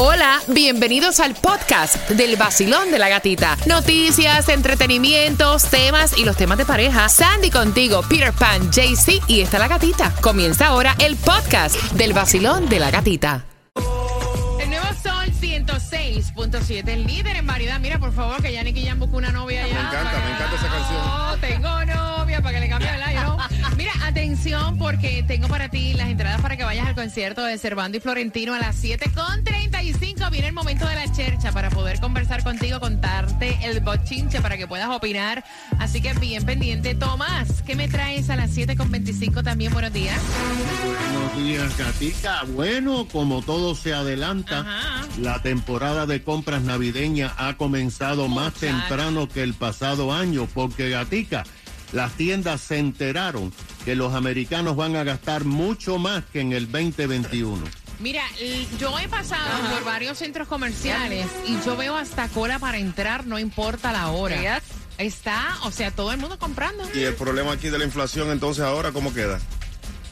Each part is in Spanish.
Hola, bienvenidos al podcast del vacilón de la gatita. Noticias, entretenimientos, temas y los temas de pareja. Sandy contigo, Peter Pan, JC y está la gatita. Comienza ahora el podcast del vacilón de la gatita. El nuevo Sol 106.7, el líder en variedad. Mira, por favor, que Yannick y Jan buscó una novia ya. Me encanta, me encanta esa canción. No, tengo novia para que le cambie el aire. ¿no? Mira, atención porque tengo para ti las entradas para que vayas al concierto de Cervando y Florentino a las 7.35. Viene el momento de la chercha para poder conversar contigo, contarte el bochinche para que puedas opinar. Así que bien pendiente. Tomás, ¿qué me traes a las 7.25 también? Buenos días. Buenos días, Gatica. Bueno, como todo se adelanta, Ajá. la temporada de compras navideña ha comenzado más temprano que el pasado año, porque Gatica, las tiendas se enteraron que los americanos van a gastar mucho más que en el 2021. Mira, yo he pasado por varios centros comerciales y yo veo hasta cola para entrar, no importa la hora. Está, o sea, todo el mundo comprando. Y el problema aquí de la inflación, entonces ahora, ¿cómo queda?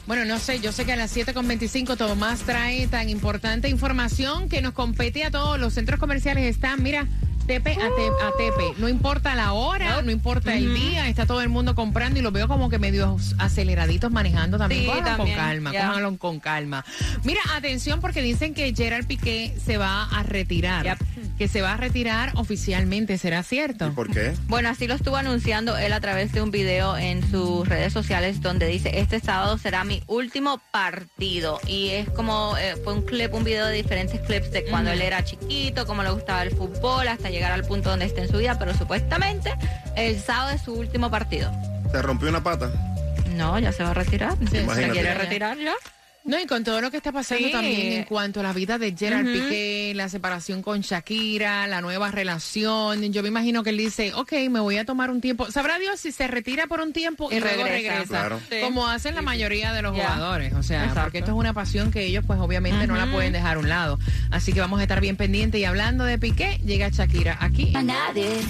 Bueno, no sé, yo sé que a las 7.25 Tomás trae tan importante información que nos compete a todos. Los centros comerciales están, mira, tepe a, a tepe. No importa la hora, no importa el día, está todo el mundo comprando y lo veo como que medio aceleraditos manejando también. Sí, Cójanlo también, con calma, ya. cójanlo con calma. Mira, atención porque dicen que Gerard Piqué se va a retirar. Yep. Que se va a retirar oficialmente, ¿será cierto? ¿Y por qué? Bueno, así lo estuvo anunciando él a través de un video en sus redes sociales donde dice, este sábado será mi último partido. Y es como, eh, fue un clip, un video de diferentes clips de cuando él era chiquito, cómo le gustaba el fútbol, hasta llegar al punto donde está en su vida, pero supuestamente el sábado es su último partido. ¿Te rompió una pata? No, ya se va a retirar. ¿Se quiere retirar ya? No, y con todo lo que está pasando Sí. también en cuanto a la vida de Gerard. Piqué, la separación con Shakira, la nueva relación, yo me imagino que él dice, ok, me voy a tomar un tiempo. Sabrá Dios si se retira por un tiempo y, Y luego regresa. regresa, Claro. Sí. como hacen la mayoría de los jugadores. O sea, Exacto. porque esto es una pasión que ellos pues obviamente no la pueden dejar a un lado. Así que vamos a estar bien pendientes. Y hablando de Piqué, llega Shakira aquí.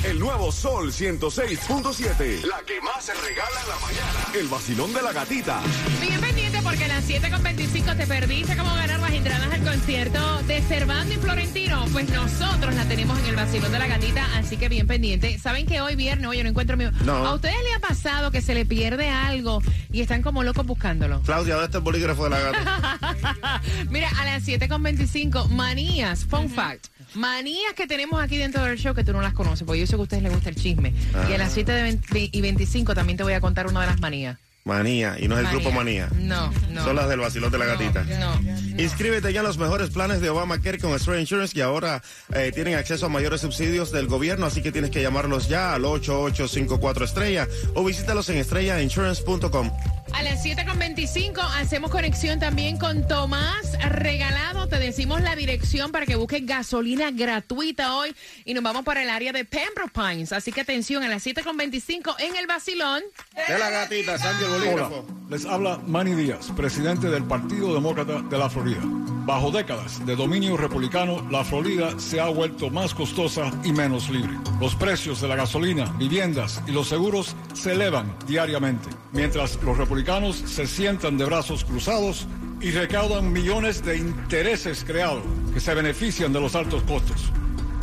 El nuevo Sol 106.7. La que más se regala en la mañana. El vacilón de la gatita. Bien pendiente porque a las 7.25 te perdiste cómo ganar las entradas al concierto de Cervando y Florentino. Pues nosotros la tenemos en el vacilón de la gatita, así que bien pendiente. ¿Saben que hoy viernes, oye, no encuentro mi... No. ¿A ustedes les ha pasado que se le pierde algo y están como locos buscándolo? Claudia, ¿dónde está el bolígrafo de la gata? Mira, a las 7.25, manías, fun fact. Manías que tenemos aquí dentro del show que tú no las conoces, porque yo sé que a ustedes les gusta el chisme. Y a las 7 de 20 y 25 también te voy a contar una de las manías. Manía, y no es el grupo Manía. No, no. Son las del vacilón de la gatita. No. Inscríbete ya en los mejores planes de Obamacare con Estrella Insurance que ahora eh, tienen acceso a mayores subsidios del gobierno, así que tienes que llamarlos ya al 8854 Estrella o visítalos en estrellainsurance.com. A las 7.25 hacemos conexión también con Tomás Regalado. Te decimos la dirección para que busques gasolina gratuita hoy y nos vamos para el área de Pembroke Pines. Así que atención, a las 7.25 en el vacilón. De la gatita, Sandy el Hola, bolígrafo. les habla Manny Díaz, presidente del Partido Demócrata de la Florida. Bajo décadas de dominio republicano, la Florida se ha vuelto más costosa y menos libre. Los precios de la gasolina, viviendas y los seguros se elevan diariamente, mientras los republicanos se sientan de brazos cruzados y recaudan millones de intereses creados que se benefician de los altos costos.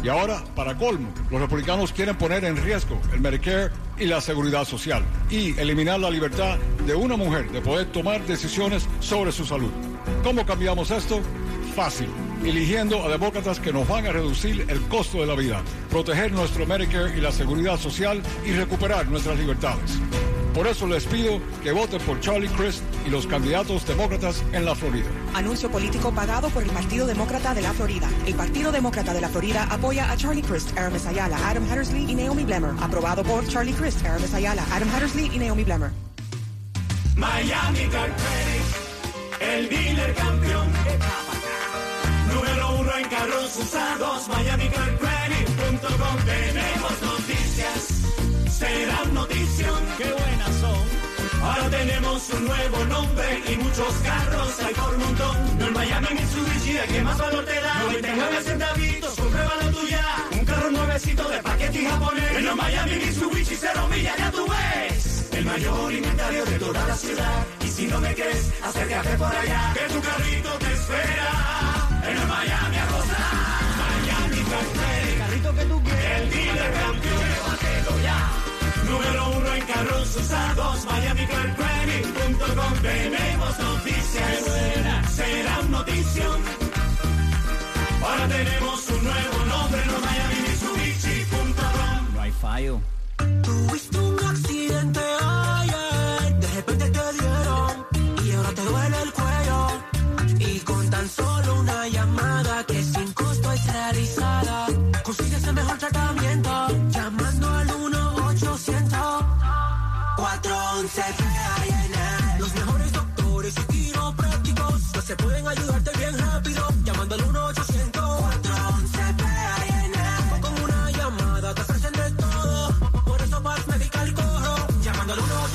Y ahora, para colmo, los republicanos quieren poner en riesgo el Medicare y la seguridad social y eliminar la libertad de una mujer de poder tomar decisiones sobre su salud. ¿Cómo cambiamos esto? Fácil, eligiendo a demócratas que nos van a reducir el costo de la vida, proteger nuestro Medicare y la seguridad social y recuperar nuestras libertades. Por eso les pido que voten por Charlie Crist y los candidatos demócratas en la Florida. Anuncio político pagado por el Partido Demócrata de la Florida. El Partido Demócrata de la Florida apoya a Charlie Crist, Aramis Ayala, Adam Hattersley y Naomi Blemmer. Aprobado por Charlie Crist, Aramis Ayala, Adam Hattersley y Naomi Blemmer. Miami Credit, el dealer campeón. Número uno en carros usados, MiamiCarCredit.com. Tenemos noticias, serán notición. Qué buenas son. Ahora tenemos un nuevo nombre y muchos carros hay por montón. No en Miami Mitsubishi, ¿de qué más valor te da? 99 centavitos, compruébalo tú ya. Un carro nuevecito de paquete y japonés. En Miami Mitsubishi, cero millas, ya tú ves. El mayor inventario de toda la ciudad. Y si no me crees, acércate por allá. Que tu carrito te espera. En el Miami a.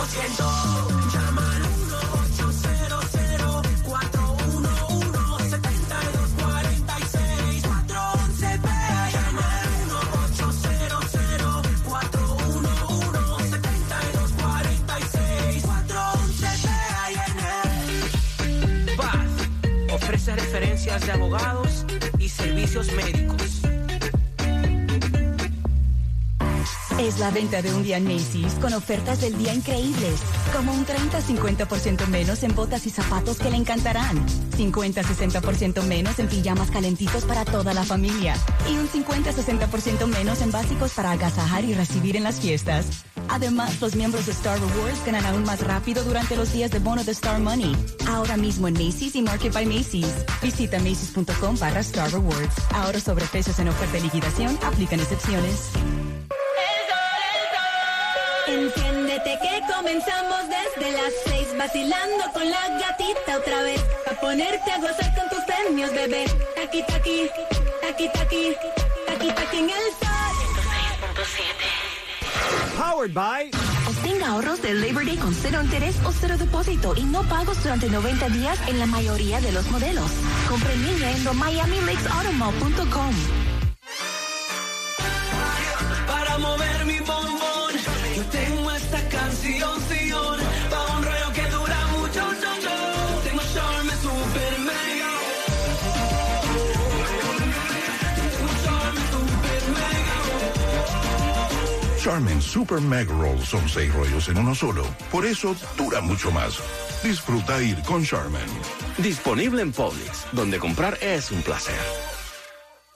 1%. Llama al 1-800-411-762-46. Llama 1-800-411-762-46. Paz ofrece referencias de abogados y servicios médicos Es la venta de un día en Macy's con ofertas del día increíbles, como un 30-50% menos en botas y zapatos que le encantarán, 50-60% menos en pijamas calentitos para toda la familia y un 50-60% menos en básicos para agasajar y recibir en las fiestas. Además, los miembros de Star Rewards ganan aún más rápido durante los días de bono de Star Money. Ahora mismo en Macy's y Market by Macy's. Visita macy's.com barra Star Rewards. Ahora sobre precios en oferta de liquidación, aplican excepciones. Comenzamos desde las seis vacilando con la gatita otra vez. A ponerte a gozar con tus premios, bebé. Taki taki, taki taki, taki taki en el sol. Powered by Obtenga ahorros del Labor Day con cero interés o cero depósito y no pagos durante 90 días en la mayoría de los modelos. Compre en línea en miamilakesautomall.com. Para mover mi bombón, yo tengo esta canción, Charmin Super Mega Roll son seis rollos en uno solo. Por eso dura mucho más. Disfruta ir con Charmin. Disponible en Publix, donde comprar es un placer.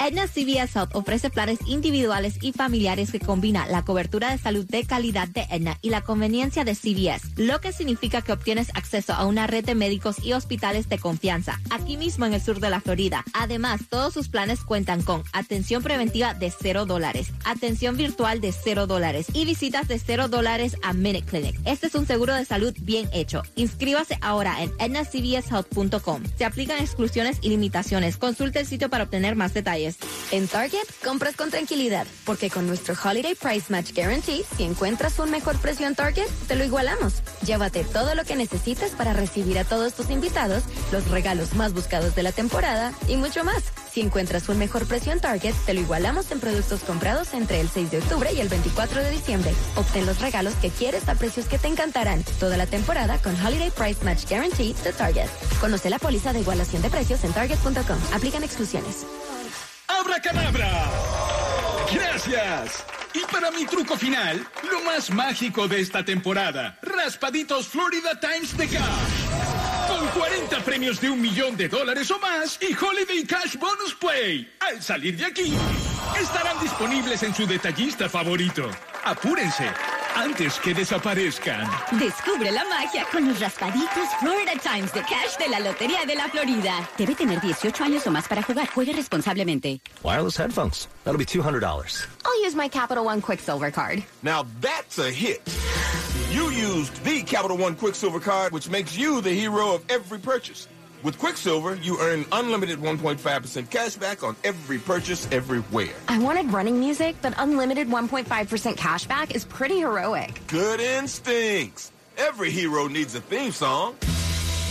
Aetna CVS Health ofrece planes individuales y familiares que combina la cobertura de salud de calidad de Aetna y la conveniencia de CVS, lo que significa que obtienes acceso a una red de médicos y hospitales de confianza, aquí mismo en el sur de la Florida. Además, todos sus planes cuentan con atención preventiva de cero dólares, atención virtual de cero dólares y visitas de cero dólares a Minute Clinic. Este es un seguro de salud bien hecho. Inscríbase ahora en aetnacvshealth.com. Se aplican exclusiones y limitaciones. Consulte el sitio para obtener más detalles. En Target, compras con tranquilidad, porque con nuestro Holiday Price Match Guarantee, si encuentras un mejor precio en Target, te lo igualamos. Llévate todo lo que necesites para recibir a todos tus invitados, los regalos más buscados de la temporada y mucho más. Si encuentras un mejor precio en Target, te lo igualamos en productos comprados entre el 6 de octubre y el 24 de diciembre. Obtén los regalos que quieres a precios que te encantarán toda la temporada con Holiday Price Match Guarantee de Target. Conoce la póliza de igualación de precios en target.com. Aplican exclusiones. ¡Abracadabra! ¡Gracias! Y para mi truco final, lo más mágico de esta temporada, Raspaditos Florida Times de Cash. Con 40 premios de un millón de dólares o más y Holiday Cash Bonus Play. Al salir de aquí, estarán disponibles en su detallista favorito. Apúrense, antes que desaparezcan. Descubre la magia con los raspaditos Florida Times de Cash de la Lotería de la Florida. Debe tener 18 años o más para jugar. Juegue responsablemente. Wireless headphones. That'll be $200. I'll use my Capital One Quicksilver card. Now that's a hit. You used the Capital One Quicksilver card, which makes you the hero of every purchase. With Quicksilver, you earn unlimited 1.5% cash back on every purchase everywhere. I wanted running music, but unlimited 1.5% cash back is pretty heroic. Good instincts. Every hero needs a theme song.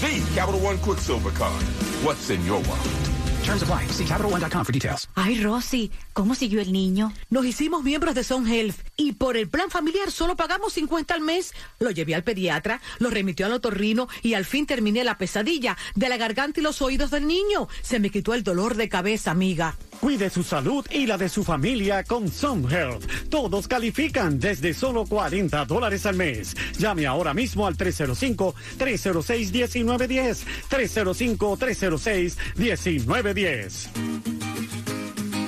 The Capital One Quicksilver card. What's in your wallet? Terms apply. See CapitalOne.com for details. Ay, Rosy, ¿cómo siguió el niño? Nos hicimos miembros de Son Health y por el plan familiar solo pagamos 50 al mes. Lo llevé al pediatra, lo remitió al otorrino y al fin terminé la pesadilla de la garganta y los oídos del niño. Se me quitó el dolor de cabeza, amiga. Cuide su salud y la de su familia con Some Health. Todos califican desde solo 40 dólares al mes. Llame ahora mismo al 305-306-1910. 305-306-1910.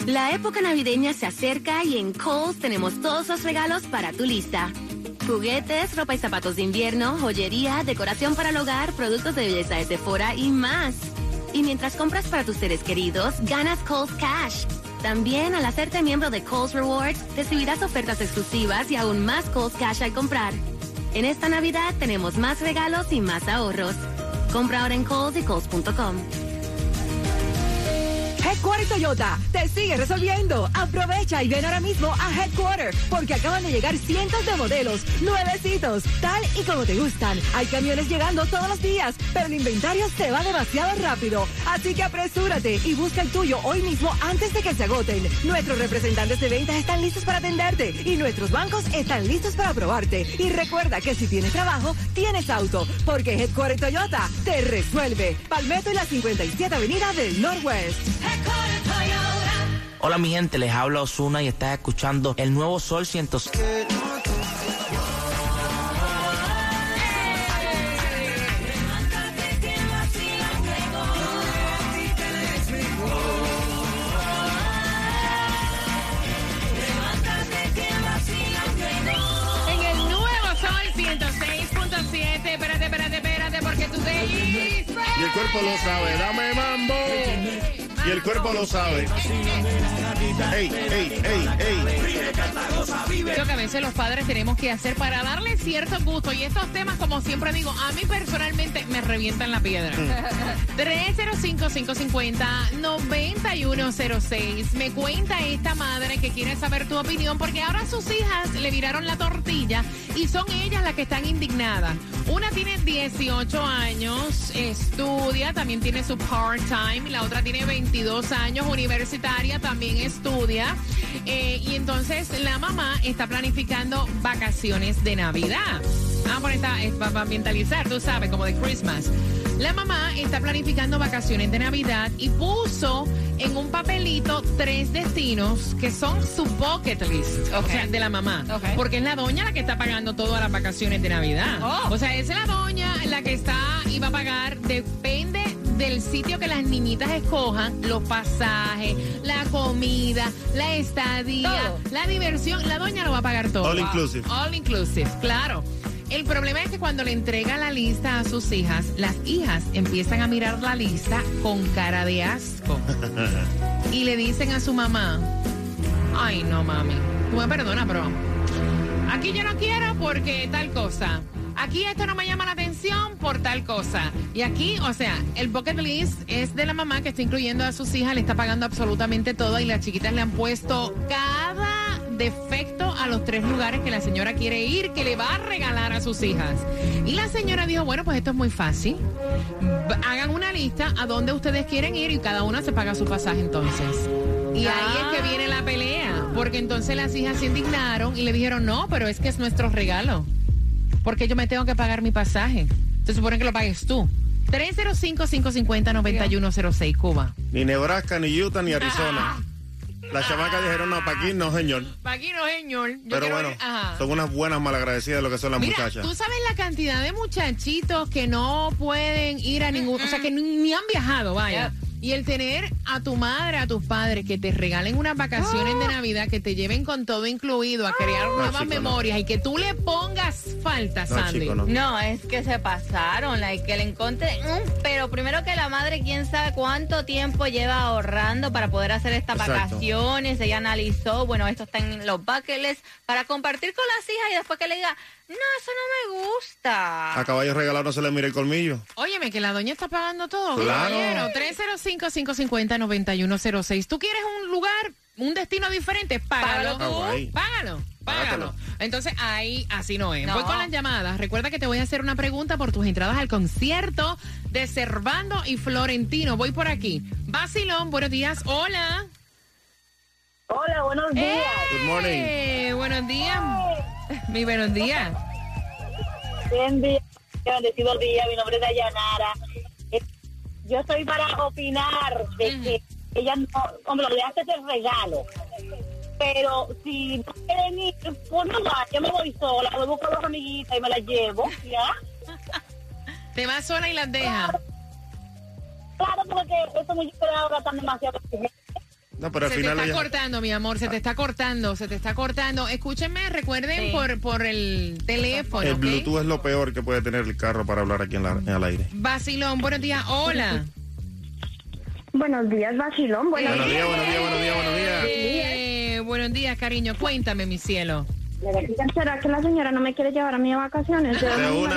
La época navideña se acerca y en Kohl's tenemos todos los regalos para tu lista. Juguetes, ropa y zapatos de invierno, joyería, decoración para el hogar, productos de belleza de Sephora y más. Y mientras compras para tus seres queridos, ganas Kohl's Cash. También al hacerte miembro de Kohl's Rewards, recibirás ofertas exclusivas y aún más Kohl's Cash al comprar. En esta Navidad tenemos más regalos y más ahorros. Compra ahora en Kohl's y Kohl's.com. Headquarter Toyota te sigue resolviendo. Aprovecha y ven ahora mismo a Headquarter porque acaban de llegar cientos de modelos nuevecitos, tal y como te gustan. Hay camiones llegando todos los días, pero el inventario se va demasiado rápido. Así que apresúrate y busca el tuyo hoy mismo antes de que se agoten. Nuestros representantes de ventas están listos para atenderte y nuestros bancos están listos para aprobarte. Y recuerda que si tienes trabajo, tienes auto, porque Headquarter Toyota te resuelve. Palmetto y la 57 Avenida del Northwest. Hola mi gente, les habla Osuna y estás escuchando el nuevo Sol 100. Cuerpo lo sabe, dame mambo. Y el cuerpo lo sabe. Ey, ey, ey, ey. Lo que a veces los padres tenemos que hacer para darle cierto gusto. Y estos temas, como siempre digo, a mí personalmente me revientan la piedra. 305-550-9106. Me cuenta esta madre que quiere saber tu opinión porque ahora sus hijas le viraron la tortilla y son ellas las que están indignadas. Una tiene 18 años, estudia, también tiene su part-time. La otra tiene 22 años, universitaria, también estudia. Eh, y entonces la mamá está planificando vacaciones de Navidad. Ah, por esta, es para ambientalizar, tú sabes, como de Christmas. La mamá está planificando vacaciones de Navidad y puso en un papelito tres destinos que son su bucket list, o sea, de la mamá. Porque es la doña la que está pagando todas las vacaciones de Navidad. O sea, es la doña la que está y va a pagar, depende del sitio que las niñitas escojan, los pasajes, la comida, la estadía, la diversión, la doña lo va a pagar todo. All inclusive. All inclusive, claro. El problema es que cuando le entrega la lista a sus hijas, las hijas empiezan a mirar la lista con cara de asco y le dicen a su mamá, ay no mami, tú me perdonas, pero aquí yo no quiero porque tal cosa. Aquí esto no me llama la atención por tal cosa. Y aquí, o sea, el bucket list es de la mamá que está incluyendo a sus hijas, le está pagando absolutamente todo y las chiquitas le han puesto cada defecto a los tres lugares que la señora quiere ir, que le va a regalar a sus hijas. Y la señora dijo, bueno, pues esto es muy fácil. Hagan una lista a dónde ustedes quieren ir y cada una se paga su pasaje entonces. Y ahí es que viene la pelea, porque entonces las hijas se indignaron y le dijeron, no, pero es que es nuestro regalo. Porque yo me tengo que pagar mi pasaje. Se supone que lo pagues tú. 305-550-9106, Cuba. Ni Nebraska, ni Utah, ni Arizona. Las chamacas dijeron, no, para aquí no, señor. Pa' aquí no, señor. Yo Pero bueno, son unas buenas malagradecidas de lo que son las Mira, muchachas. tú sabes la cantidad de muchachitos que no pueden ir a ningún, o sea, que ni, ni han viajado, vaya. Y el tener a tu madre, a tus padres que te regalen unas vacaciones de Navidad, que te lleven con todo incluido a crear nuevas chico, no. memorias y que tú le pongas falta, Sandy. no. es que se pasaron, like, que le encontré. pero primero que la madre, quién sabe cuánto tiempo lleva ahorrando para poder hacer estas Exacto. vacaciones. Ella analizó, bueno, esto está en los buckets para compartir con las hijas y después que le diga, no, eso no me gusta. A caballo regalado no se le mira el colmillo. Óyeme, que la doña está pagando todo. Claro. caballero. 305-550-9106. ¿Tú quieres un lugar, un destino diferente? Págalo. Págalo tú. Págalo. Págalo. Págatelo. Entonces ahí así no es. No. Voy con las llamadas. Recuerda que te voy a hacer una pregunta por tus entradas al concierto de Cervando y Florentino. Voy por aquí. Basilón, buenos días. Hola. Hola, buenos días. Good morning. Eh, buenos días. Mi buenos días. Buen día, bendecido día. Mi nombre es Dayanara. Eh, Yo estoy para opinar de que ella no, hombre, le hace el regalo. Pero si no quieren ir, pues no va, yo me voy sola, me busco a dos amiguitas y me las llevo, ¿ya? Te vas sola y las dejas. Claro, porque estos muchachos ahora están demasiado exigentes. No, pero al se te está ella- cortando, mi amor, se te está cortando, se te está cortando. Escúchenme, recuerden Sí. por, por el teléfono, El. Bluetooth es lo peor que puede tener el carro para hablar aquí en, la, en el aire. Vacilón, buenos días, hola. Buenos días, Vacilón. Buenos, Buenos días, buenos días, buenos días, buenos días. Eh, buenos días, cariño, cuéntame, mi cielo. ¿Será que la señora no me quiere llevar a mí de vacaciones? Yo De una.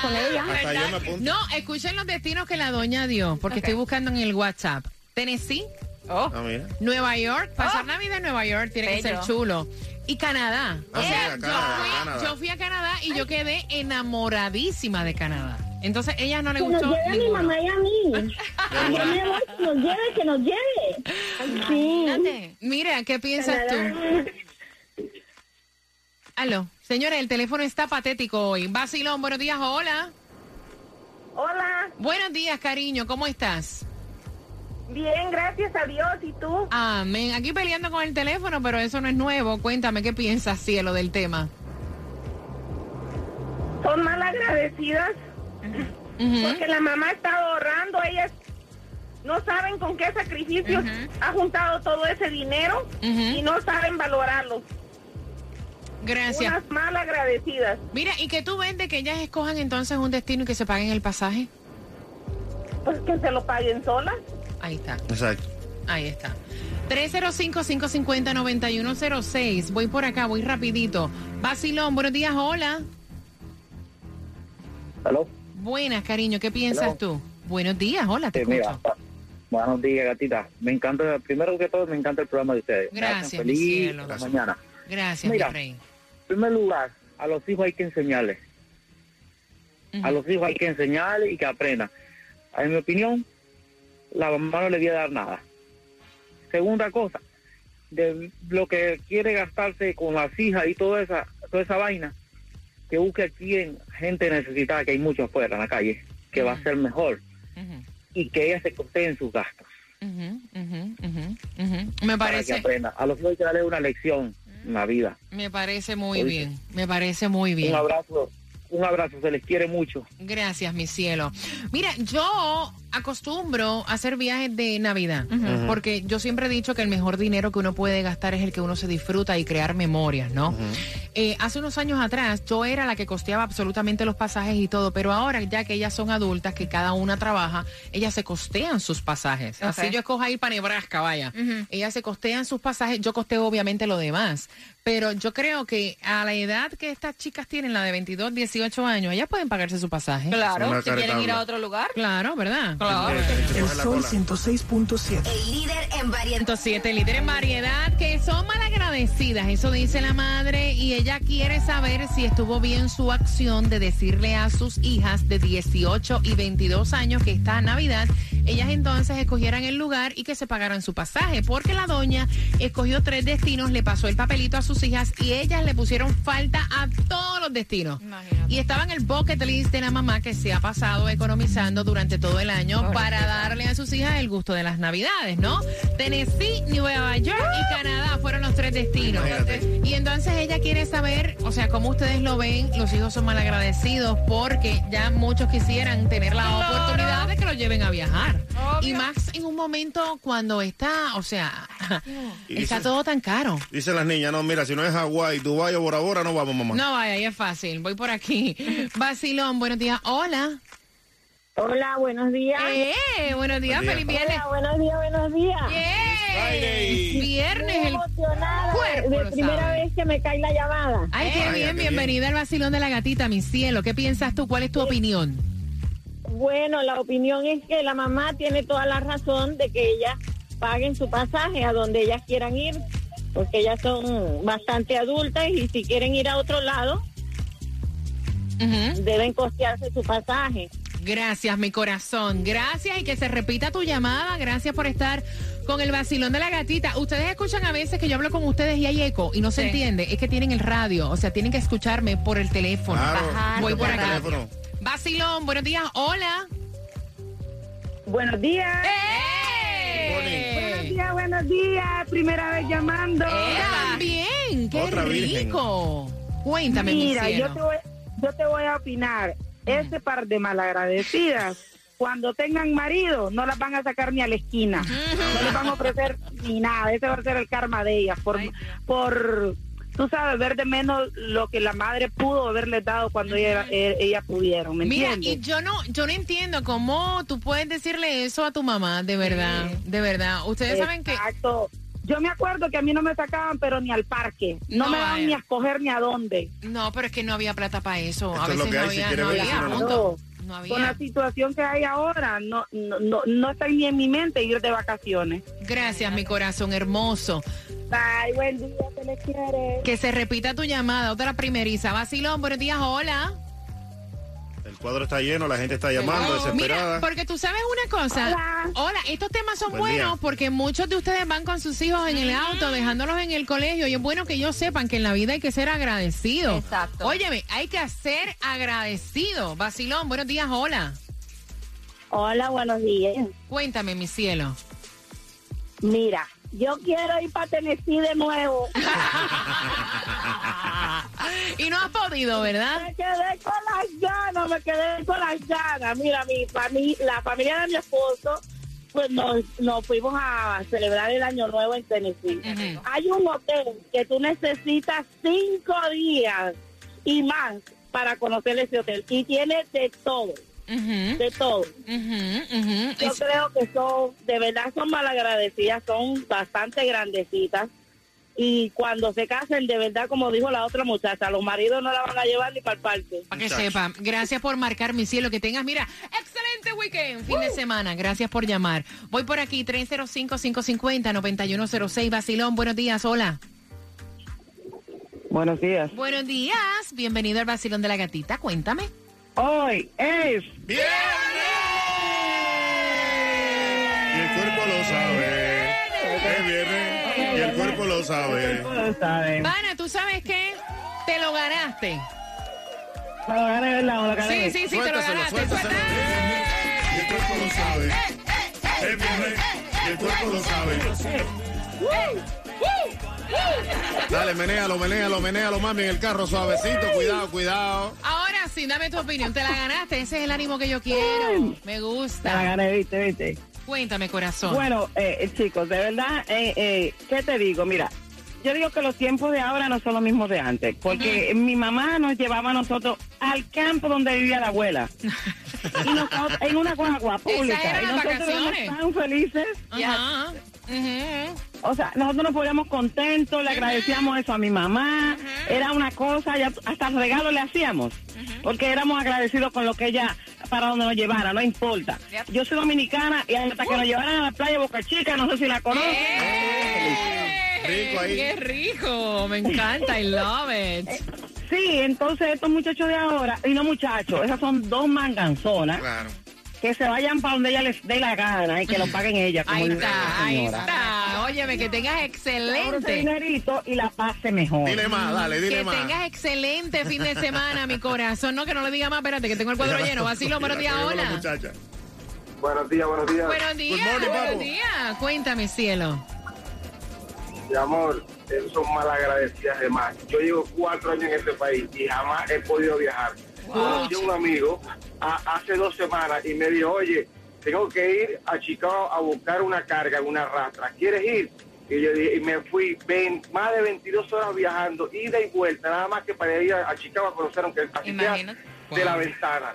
con ella. No, escuchen los destinos que la doña dio, porque estoy buscando en el WhatsApp. Tennessee, Oh. Ah, mira. Nueva York, pasar Navidad en Nueva York tiene que ser Bello. chulo. Y Canadá. Ah, O sea, mira, yo, Canadá, fui, Canadá. yo fui a Canadá y yo quedé enamoradísima de Canadá. Entonces, ella no le Que nos gustó lleve a mi ninguno. mamá y a mí. Yo me voy, que nos lleve, que nos lleve. Ay, sí. Imagínate. Mira, ¿qué piensas tú? Aló. Señora, el teléfono está patético hoy. Vacilón, buenos días, hola. Hola, Buenos días, cariño, ¿cómo estás? Bien, gracias a Dios. ¿Y tú? Amén. Aquí peleando con el teléfono, pero eso no es nuevo. Cuéntame, ¿qué piensas, cielo, del tema? Son mal agradecidas porque la mamá está ahorrando. Ellas no saben con qué sacrificios ha juntado todo ese dinero y no saben valorarlo. Gracias. Unas mal agradecidas. Mira, ¿y que tú ves de que ellas escojan entonces un destino y que se paguen el pasaje? Pues que se lo paguen solas. Ahí está, Exacto. ahí está. 305-550-9106. Voy por acá, voy rapidito. Basilón, buenos días, hola. ¿Aló? Buenas, cariño, ¿qué piensas Hello. tú? Buenos días, hola, te Sí, mira, escucho. buenos días, gatita. Me encanta, primero que todo, me encanta el programa de ustedes. Gracias, mi feliz cielo. la mañana. Gracias, Mira. mi rey. En primer lugar, a los hijos hay que enseñarles. A los hijos hay que enseñarles y que aprendan. En mi opinión, la mamá no le debe dar nada. Segunda cosa, de lo que quiere gastarse con las hijas y toda esa, toda esa vaina, que busque aquí en gente necesitada, que hay mucho afuera en la calle, que va a ser mejor. Y que ella se costeen sus gastos. Me Para que parece, aprenda. A los hijos hay que darle una lección en la vida. me parece muy Oíste. bien. Me parece muy bien. Un abrazo, un abrazo, se les quiere mucho. Gracias, mi cielo. Mira, yo acostumbro a hacer viajes de Navidad, porque yo siempre he dicho que el mejor dinero que uno puede gastar es el que uno se disfruta y crear memorias, ¿no? Eh, hace unos años atrás yo era la que costeaba absolutamente los pasajes y todo, pero ahora ya que ellas son adultas, que cada una trabaja, ellas se costean sus pasajes. Así yo escoja ir para Nebraska, vaya. Ellas se costean sus pasajes, yo costeo obviamente lo demás, pero yo creo que a la edad que estas chicas tienen, la de 22, 18 años, ellas pueden pagarse su pasaje. Claro, si quieren ir a otro lugar. Claro, ¿verdad? Claro. El Sol 106.7. El líder en variedad. 107, líder en variedad, que son malagradecidas, eso dice la madre, y ella quiere saber si estuvo bien su acción de decirle a sus hijas de 18 y 22 años que esta Navidad ellas entonces escogieran el lugar y que se pagaran su pasaje, porque la doña escogió tres destinos, le pasó el papelito a sus hijas y ellas le pusieron falta a todos los destinos. Y estaba en el bucket list de la mamá que se ha pasado economizando durante todo el año para darle a sus hijas el gusto de las navidades, ¿no? Tennessee, Nueva York y Canadá fueron los tres destinos. Imagínate. Y entonces ella quiere saber, o sea, cómo ustedes lo ven, los hijos son malagradecidos porque ya muchos quisieran tener la oportunidad de que los lleven a viajar. Y más en un momento cuando está, o sea, Y está dice- todo tan caro. Dicen las niñas, no, mira, si no es Hawái, Dubái o Bora Bora, no vamos, mamá. No vaya, ahí es fácil. Voy por aquí. Basilón, buenos días. Hola. Hola, buenos días. Eh, buenos días, feliz viernes. Hola, buenos días, buenos días. Yeah. Viernes, el emocionada cuerpo de primera sabe. vez que me cae la llamada. Ay, qué Ay, bien, qué bienvenida al vacilón de la gatita, mi cielo. ¿Qué piensas tú? ¿Cuál es tu opinión? Bueno, la opinión es que la mamá tiene toda la razón de que ellas paguen su pasaje a donde ellas quieran ir, porque ellas son bastante adultas y si quieren ir a otro lado, deben costearse su pasaje. Gracias, mi corazón. Gracias y que se repita tu llamada. Gracias por estar con el vacilón de la gatita. Ustedes escuchan a veces que yo hablo con ustedes y hay eco y no se Sí. entiende. Es que tienen el radio, o sea, tienen que escucharme por el teléfono. Claro, Bajar, Voy por por el acá. teléfono. Vacilón, buenos días. Hola. Buenos días. ¡Eh! Buenos días, buenos días. Primera vez llamando. También, qué Otra virgen. rico. Cuéntame, Mira, mi yo te, voy, yo te voy a opinar. Ese par de malagradecidas, cuando tengan marido, no las van a sacar ni a la esquina. No les van a ofrecer ni nada. Ese va a ser el karma de ella. Por, por tú sabes, ver de menos lo que la madre pudo haberle dado cuando ella, eh, ella pudieron. ¿Me Mira, entiendes? y yo no, yo no entiendo cómo tú puedes decirle eso a tu mamá, de verdad, de verdad. Ustedes saben que Exacto. Yo me acuerdo que a mí no me sacaban, pero ni al parque. No, No, me daban eh. ni a escoger ni a dónde. No, pero es que no había plata para eso. a Esto es lo veces que no hay, había, no ver, había, no. Con la situación que hay ahora, no, no, no, no está ni en mi mente ir de vacaciones. Gracias, mi corazón hermoso. Bye, buen día, te le quiere. Que se repita tu llamada, otra primeriza. Vacilón, buenos días, hola. El cuadro está lleno, la gente está llamando, desesperada. Mira, porque tú sabes una cosa. Hola. estos temas son Buen buenos día. porque muchos de ustedes van con sus hijos en el auto, dejándolos en el colegio. Y es bueno que ellos sepan que en la vida hay que ser agradecido. Exacto. Óyeme, hay que ser agradecido. Vacilón, buenos días, hola. Hola, buenos días. Cuéntame, mi cielo. Mira, yo quiero ir para Tennessee de nuevo. y no has podido, ¿verdad? Me quedé con las ganas, me quedé con las ganas. Mira, mi fami la familia de mi esposo, pues nos, nos fuimos a celebrar el Año Nuevo en Tennessee. Hay un hotel que tú necesitas cinco días y más para conocer ese hotel. Y tiene de todo. De todo. Yo creo que son, de verdad son malagradecidas, son bastante grandecitas. Y cuando se casen, de verdad, como dijo la otra muchacha, los maridos no la van a llevar ni para el parque. Para que sepa. Gracias por marcar, mi cielo. Que tengas, mira, excelente weekend, fin de semana. Gracias por llamar. Voy por aquí, 305-550-9106. Vacilón, buenos días, hola. Buenos días. Buenos días. Bienvenido al Vacilón de la Gatita. Cuéntame. Hoy es Y el cuerpo lo sabe. Es viernes. Y el cuerpo lo sabe. Pana, ¿tú sabes qué? Te lo ganaste. Me lo gané, ¿verdad? Me lo gané. Sí, sí, sí, te lo Suéltaselo, ganaste. suéltaselo. Y el cuerpo lo sabe. Es viernes. Y el cuerpo lo sabe. Dale, menéalo, menéalo, menéalo, mami, en el carro suavecito. Cuidado, cuidado. Ahora sí, dame tu opinión. Te la ganaste. Ese es el ánimo que yo quiero. Me Me la gusta. gané, viste, viste. Cuéntame, corazón. Bueno, eh, chicos, de verdad, eh, eh, ¿qué te digo? Mira, yo digo que los tiempos de ahora no son los mismos de antes, porque mi mamá nos llevaba a nosotros al campo donde vivía la abuela. y nosotros, en una guagua pública. y nosotros vacaciones. éramos tan felices. O sea, nosotros nos poníamos contentos, le agradecíamos eso a mi mamá. Era una cosa, ya, hasta regalo le hacíamos. Porque éramos agradecidos con lo que ella, para donde nos llevara, no importa. Yo soy dominicana y hasta que nos llevaran a la playa Boca Chica, no sé si la conocen. Rico ahí. Qué rico. Me encanta. I love it. Sí, entonces estos muchachos de ahora, y no muchachos, esas son dos manganzonas. Que se vayan para donde ella les dé la gana y que lo paguen ella. Como Ahí está, ahí está. Óyeme, que tengas excelente. dinerito y la pase mejor. Dile más, dale, dile Que más. tengas excelente fin de semana, mi corazón. No, que no le diga más, espérate, que tengo el cuadro lleno. Vacilo, buenos días, hola. Buenos días, buenos días. Buenos días, buenos días. Cuéntame, cielo. Mi amor, esos son malagradecidas de más. Yo llevo cuatro años en este país y jamás he podido viajar. Conocí a un amigo a- hace dos semanas y me dijo, oye, tengo que ir a Chicago a buscar una carga, una rastra. ¿Quieres ir? Y yo dije, y me fui más de 22 horas viajando, ida y vuelta, nada más que para ir a, a Chicago a conocer, aunque Imagínate. de la ventana.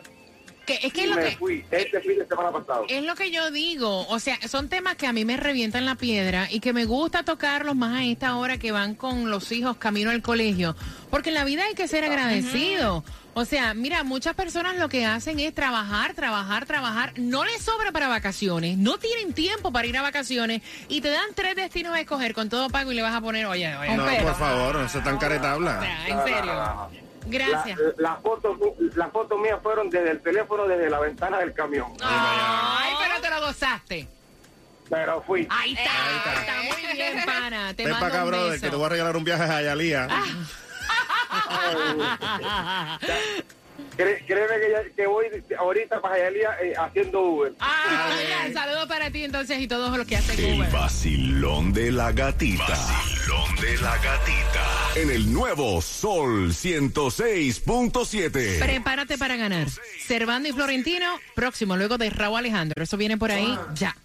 Que, es que y es lo me que... fui este fin de semana pasado. Es lo que yo digo, o sea, son temas que a mí me revientan la piedra y que me gusta tocarlos más a esta hora que van con los hijos camino al colegio, porque en la vida hay que ser agradecido. O sea, mira, muchas personas lo que hacen es trabajar, trabajar, trabajar, no les sobra para vacaciones, no tienen tiempo para ir a vacaciones y te dan tres destinos a escoger con todo pago y le vas a poner, oye, oye, No, por favor, no se tan caretabla. en serio. Gracias. La- Las fotos las fotos mías fueron desde el teléfono, desde la ventana del camión. Ay, pero te lo gozaste. Pero fui. Ahí está, está, muy bien, pana. Te Ven para mando acá, un brother, beso. que te voy a regalar un viaje a Hialeah. Cre- créeme que, ya- que voy ahorita para Hialeah eh, haciendo Uber. Ah, mira, saludos para ti entonces y todos los que hacen El Uber. vacilón de la gatita. Vacilón de la gatita. En el nuevo Sol 106.7. Prepárate para ganar. Servando y Florentino, próximo, luego de Raúl Alejandro. Eso viene por ahí ya.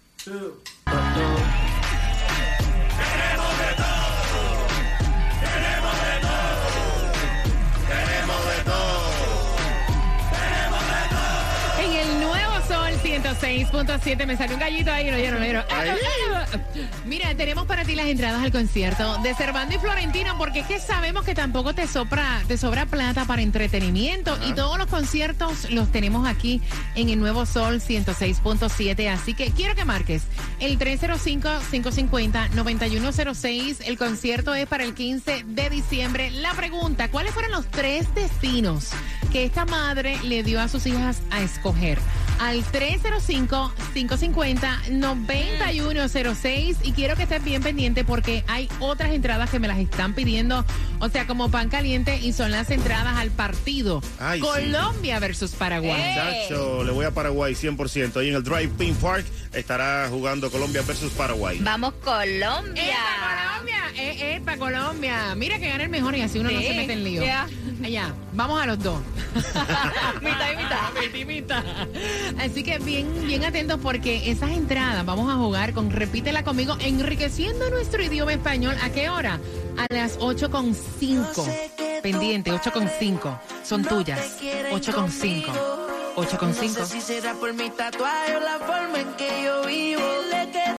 106.7. Me salió un gallito ahí, lo dieron, lo dieron. Mira, tenemos para ti las entradas al concierto de Cervando y Florentino, porque es que sabemos que tampoco te sobra, te sobra plata para entretenimiento. Y todos los conciertos los tenemos aquí en el Nuevo Sol 106.7. Así que quiero que marques el 305-550-9106. El concierto es para el 15 de diciembre. La pregunta, ¿cuáles fueron los tres destinos que esta madre le dio a sus hijas a escoger? Al 305-550-9106. Y quiero que estés bien pendiente porque hay otras entradas que me las están pidiendo. O sea, como pan caliente y son las entradas al partido. Ay, sí. Colombia versus Paraguay. Muchacho, le voy a Paraguay 100%. Ahí en el Drive Pin Park estará jugando Colombia versus Paraguay. Vamos Colombia. ¡Epa, Colombia! Eh, ¡Epa, Colombia! Mira que gana el mejor y así uno no se mete en lío. ya. Allá, vamos a los dos. mitad y mitad. Mitad y mitad. Así que bien, bien atentos porque esas entradas vamos a jugar con Repítela conmigo, enriqueciendo nuestro idioma español. ¿A qué hora? A las 8 con 5. Pendiente, 8 con 5. Son tuyas. 8 con 5. 8 con 5. No sé si será por mi tatuaje o la forma en que yo vivo.